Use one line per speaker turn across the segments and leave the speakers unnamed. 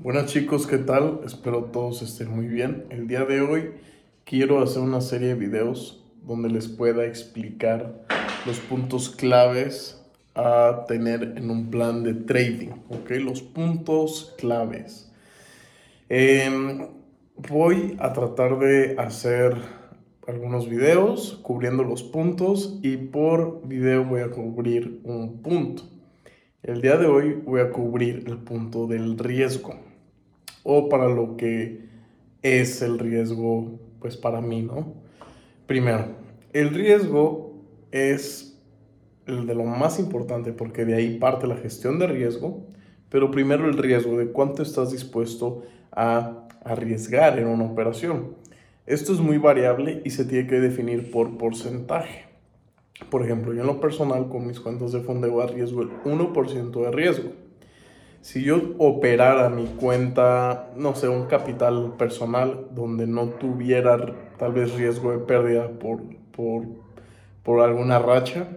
Buenas chicos, ¿qué tal? Espero todos estén muy bien. El día de hoy quiero hacer una serie de videos donde les pueda explicar los puntos claves a tener en un plan de trading, ¿ok? Los puntos claves. Em, voy a tratar de hacer algunos videos cubriendo los puntos y por video voy a cubrir un punto. El día de hoy voy a cubrir el punto del riesgo o para lo que es el riesgo pues para mí, ¿no? Primero, el riesgo es el de lo más importante porque de ahí parte la gestión de riesgo, pero primero el riesgo de cuánto estás dispuesto a arriesgar en una operación. Esto es muy variable y se tiene que definir por porcentaje. Por ejemplo, yo en lo personal con mis cuentas de fondeo arriesgo el 1% de riesgo. Si yo operara mi cuenta, no sé, un capital personal donde no tuviera tal vez riesgo de pérdida por, por, por alguna racha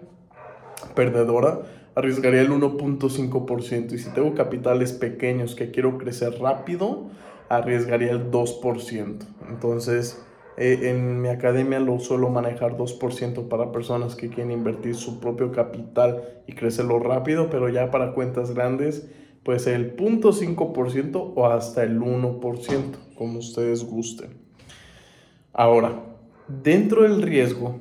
perdedora, arriesgaría el 1.5%. Y si tengo capitales pequeños que quiero crecer rápido, arriesgaría el 2%. Entonces, eh, en mi academia lo suelo manejar 2% para personas que quieren invertir su propio capital y crecerlo rápido, pero ya para cuentas grandes puede ser el 0.5% o hasta el 1%, como ustedes gusten. Ahora, dentro del riesgo,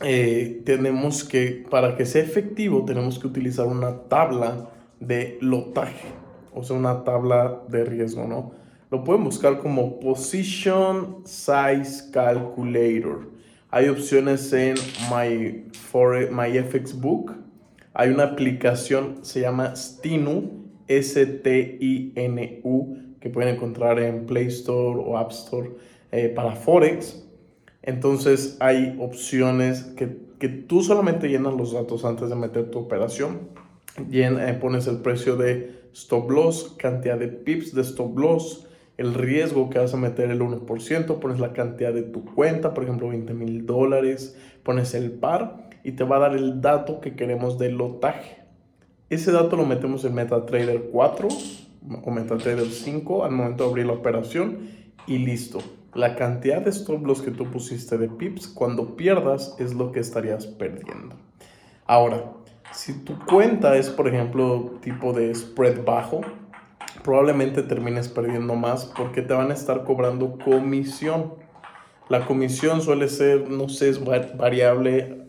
eh, tenemos que, para que sea efectivo, tenemos que utilizar una tabla de lotaje, o sea, una tabla de riesgo, ¿no? Lo pueden buscar como Position Size Calculator. Hay opciones en My, My FX Book. Hay una aplicación, se llama Stinu, S-T-I-N-U, que pueden encontrar en Play Store o App Store eh, para Forex. Entonces hay opciones que, que, tú solamente llenas los datos antes de meter tu operación. Llena, eh, pones el precio de stop loss, cantidad de pips de stop loss, el riesgo que vas a meter el 1%, pones la cantidad de tu cuenta, por ejemplo 20 mil dólares, pones el par y te va a dar el dato que queremos del lotaje. Ese dato lo metemos en MetaTrader 4 o MetaTrader 5 al momento de abrir la operación y listo. La cantidad de stop loss que tú pusiste de pips, cuando pierdas es lo que estarías perdiendo. Ahora, si tu cuenta es, por ejemplo, tipo de spread bajo, probablemente termines perdiendo más porque te van a estar cobrando comisión. La comisión suele ser, no sé, es variable.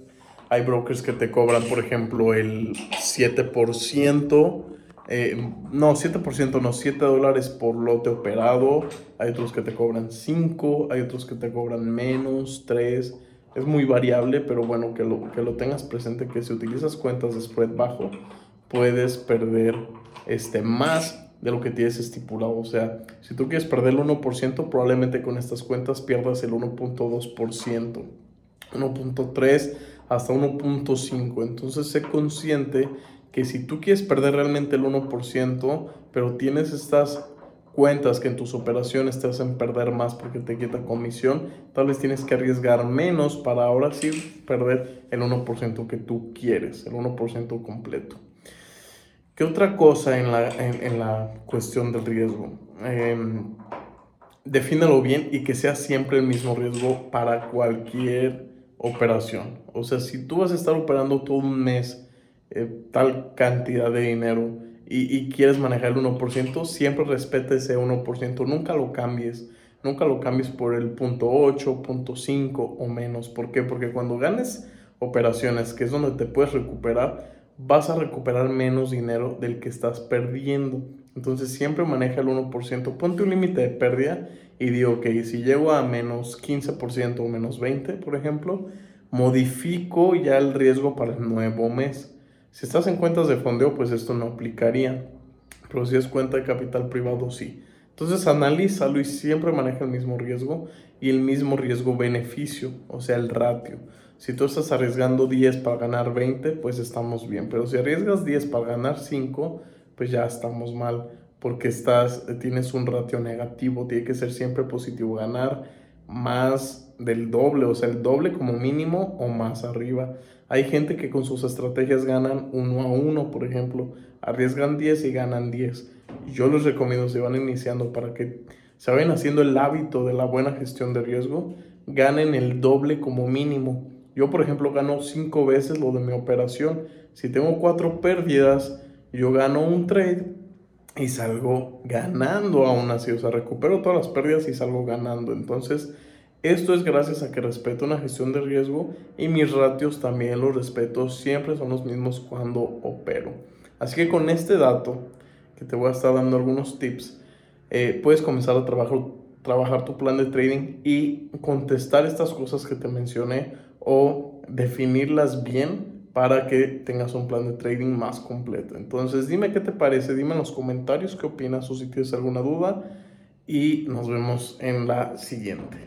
Hay brokers que te cobran, por ejemplo, el 7%. Eh, no, 7% no, 7 dólares por lote operado. Hay otros que te cobran 5, hay otros que te cobran menos, 3. Es muy variable, pero bueno, que lo, que lo tengas presente que si utilizas cuentas de spread bajo, puedes perder este, más de lo que tienes estipulado. O sea, si tú quieres perder el 1%, probablemente con estas cuentas pierdas el 1.2%, 1.3 hasta 1.5. Entonces, sé consciente que si tú quieres perder realmente el 1%, pero tienes estas cuentas que en tus operaciones te hacen perder más porque te quita comisión, tal vez tienes que arriesgar menos para ahora sí perder el 1% que tú quieres, el 1% completo. ¿Qué otra cosa en la, en, la cuestión del riesgo? Eh, defínelo bien y que sea siempre el mismo riesgo para cualquier operación. O sea, si tú vas a estar operando todo un mes eh, tal cantidad de dinero y, y, quieres manejar el 1%, siempre respeta ese 1%, nunca lo cambies. Nunca lo cambies por el punto 8, punto 5 o menos. ¿Por qué? Porque cuando ganes operaciones, que es donde te puedes recuperar, vas a recuperar menos dinero del que estás perdiendo. Entonces siempre maneja el 1%, ponte un límite de pérdida y digo, ok, si llego a menos 15% o menos 20%, por ejemplo, modifico ya el riesgo para el nuevo mes. Si estás en cuentas de fondeo, pues esto no aplicaría. Pero si es cuenta de capital privado, sí. Entonces analízalo y siempre maneja el mismo riesgo y el mismo riesgo-beneficio, o sea, el ratio. Si tú estás arriesgando 10 para ganar 20, pues estamos bien. Pero si arriesgas 10 para ganar 5, pues ya estamos mal. Porque estás, tienes un ratio negativo. Tiene que ser siempre positivo. Ganar más del doble. O sea, el doble como mínimo o más arriba. Hay gente que con sus estrategias ganan uno a uno, por ejemplo, arriesgan 10 y ganan 10. Yo les recomiendo, si van iniciando, para que se vayan haciendo el hábito de la buena gestión de riesgo, ganen el doble como mínimo. Yo, por ejemplo, gano 5 veces lo de mi operación. Si tengo 4 pérdidas, yo gano un trade y salgo ganando aún así. O sea, recupero todas las pérdidas y salgo ganando. Entonces, esto es gracias a que respeto una gestión de riesgo y mis ratios también los respeto, siempre son los mismos cuando opero. Así que con este dato, que te voy a estar dando algunos tips, eh, puedes comenzar a trabajar, trabajar tu plan de trading y contestar estas cosas que te mencioné o definirlas bien para que tengas un plan de trading más completo. Entonces dime qué te parece, dime en los comentarios qué opinas o si tienes alguna duda y nos vemos en la siguiente.